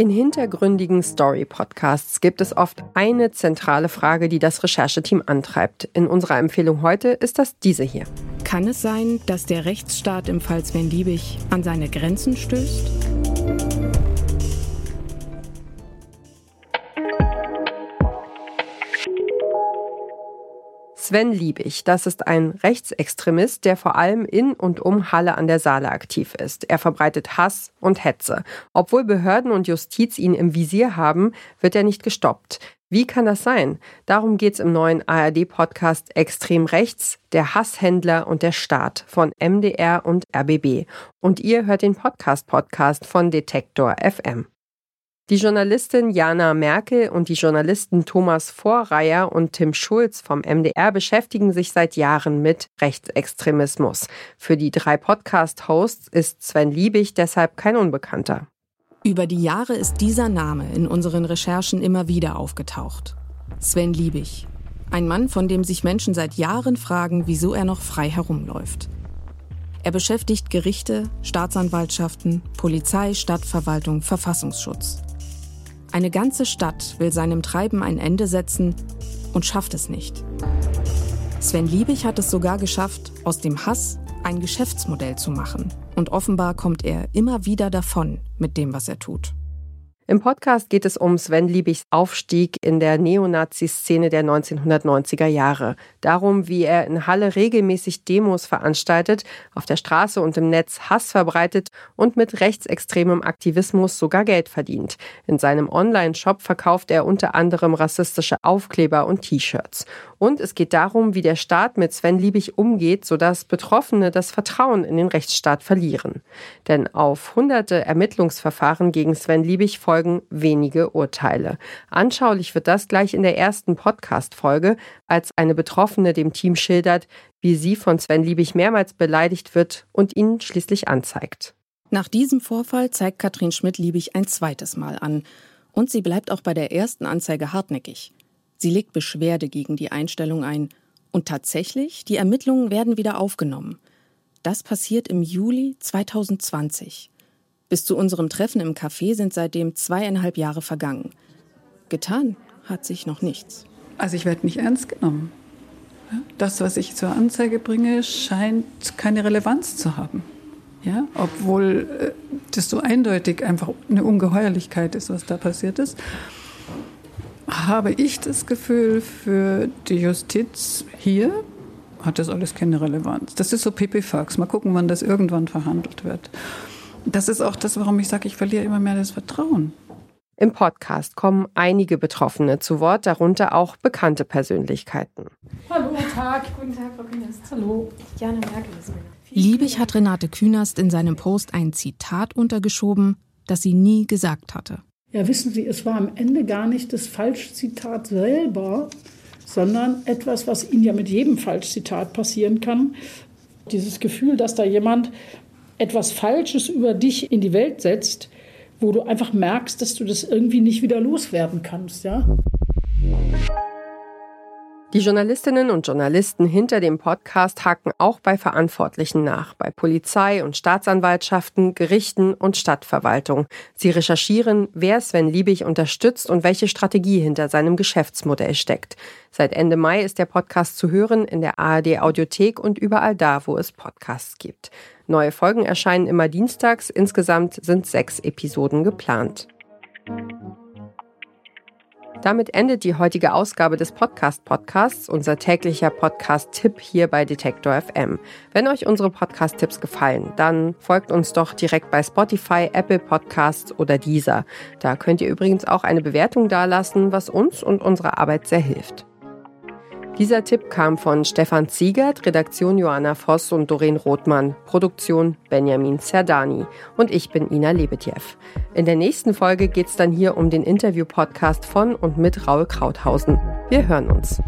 In hintergründigen Story-Podcasts gibt es oft eine zentrale Frage, die das Rechercheteam antreibt. In unserer Empfehlung heute ist das diese hier. Kann es sein, dass der Rechtsstaat im Fall Sven Liebig an seine Grenzen stößt? Sven Liebig, das ist ein Rechtsextremist, der vor allem in und um Halle an der Saale aktiv ist. Er verbreitet Hass und Hetze. Obwohl Behörden und Justiz ihn im Visier haben, wird er nicht gestoppt. Wie kann das sein? Darum geht's im neuen ARD-Podcast Extrem Rechts, der Hasshändler und der Staat von MDR und RBB. Und ihr hört den Podcast-Podcast von Detektor FM. Die Journalistin Jana Merkel und die Journalisten Thomas Vorreier und Tim Schulz vom MDR beschäftigen sich seit Jahren mit Rechtsextremismus. Für die drei Podcast-Hosts ist Sven Liebig deshalb kein Unbekannter. Über die Jahre ist dieser Name in unseren Recherchen immer wieder aufgetaucht. Sven Liebig. Ein Mann, von dem sich Menschen seit Jahren fragen, wieso er noch frei herumläuft. Er beschäftigt Gerichte, Staatsanwaltschaften, Polizei, Stadtverwaltung, Verfassungsschutz. Eine ganze Stadt will seinem Treiben ein Ende setzen und schafft es nicht. Sven Liebig hat es sogar geschafft, aus dem Hass ein Geschäftsmodell zu machen. Und offenbar kommt er immer wieder davon mit dem, was er tut. Im Podcast geht es um Sven Liebigs Aufstieg in der Neonazi-Szene der 1990er Jahre. Darum, wie er in Halle regelmäßig Demos veranstaltet, auf der Straße und im Netz Hass verbreitet und mit rechtsextremem Aktivismus sogar Geld verdient. In seinem Online-Shop verkauft er unter anderem rassistische Aufkleber und T-Shirts. Und es geht darum, wie der Staat mit Sven Liebig umgeht, sodass Betroffene das Vertrauen in den Rechtsstaat verlieren. Denn auf hunderte Ermittlungsverfahren gegen Sven Liebig folgen wenige Urteile. Anschaulich wird das gleich in der ersten Podcast-Folge, als eine Betroffene dem Team schildert, wie sie von Sven Liebig mehrmals beleidigt wird und ihn schließlich anzeigt. Nach diesem Vorfall zeigt Katrin Schmidt-Liebig ein zweites Mal an. Und sie bleibt auch bei der ersten Anzeige hartnäckig. Sie legt Beschwerde gegen die Einstellung ein. Und tatsächlich, die Ermittlungen werden wieder aufgenommen. Das passiert im Juli 2020. Bis zu unserem Treffen im Café sind seitdem zweieinhalb Jahre vergangen. Getan hat sich noch nichts. Also ich werde nicht ernst genommen. Das, was ich zur Anzeige bringe, scheint keine Relevanz zu haben. Ja, obwohl äh, das so eindeutig einfach eine Ungeheuerlichkeit ist, was da passiert ist, habe ich das Gefühl, für die Justiz hier hat das alles keine Relevanz. Das ist so Pipifax. Mal gucken, wann das irgendwann verhandelt wird das ist auch das, warum ich sage, ich verliere immer mehr das Vertrauen. Im Podcast kommen einige Betroffene zu Wort, darunter auch bekannte Persönlichkeiten. Hallo, Tag. Guten Tag, Frau Künast. Hallo. Jana Merkel ist meine. Liebig hat Renate Künast in seinem Post ein Zitat untergeschoben, das sie nie gesagt hatte. Ja, wissen Sie, es war am Ende gar nicht das Falschzitat selber, sondern etwas, was Ihnen ja mit jedem Falschzitat passieren kann. Dieses Gefühl, dass da jemand etwas Falsches über dich in die Welt setzt, wo du einfach merkst, dass du das irgendwie nicht wieder loswerden kannst, ja. Die Journalistinnen und Journalisten hinter dem Podcast haken auch bei Verantwortlichen nach, bei Polizei und Staatsanwaltschaften, Gerichten und Stadtverwaltung. Sie recherchieren, wer Sven Liebig unterstützt und welche Strategie hinter seinem Geschäftsmodell steckt. Seit Ende Mai ist der Podcast zu hören in der ARD Audiothek und überall da, wo es Podcasts gibt. Neue Folgen erscheinen immer dienstags. Insgesamt sind sechs Episoden geplant. Damit endet die heutige Ausgabe des Podcast Podcasts, unser täglicher Podcast-Tipp hier bei Detektor FM. Wenn euch unsere Podcast-Tipps gefallen, dann folgt uns doch direkt bei Spotify, Apple Podcasts oder Deezer. Da könnt ihr übrigens auch eine Bewertung dalassen, was uns und unserer Arbeit sehr hilft. Dieser Tipp kam von Stefan Ziegert, Redaktion Johanna Voss und Doreen Rothmann, Produktion Benjamin Zerdani und ich bin Ina Lebetjew. In der nächsten Folge geht es dann hier um den Interview-Podcast von und mit Raul Krauthausen. Wir hören uns.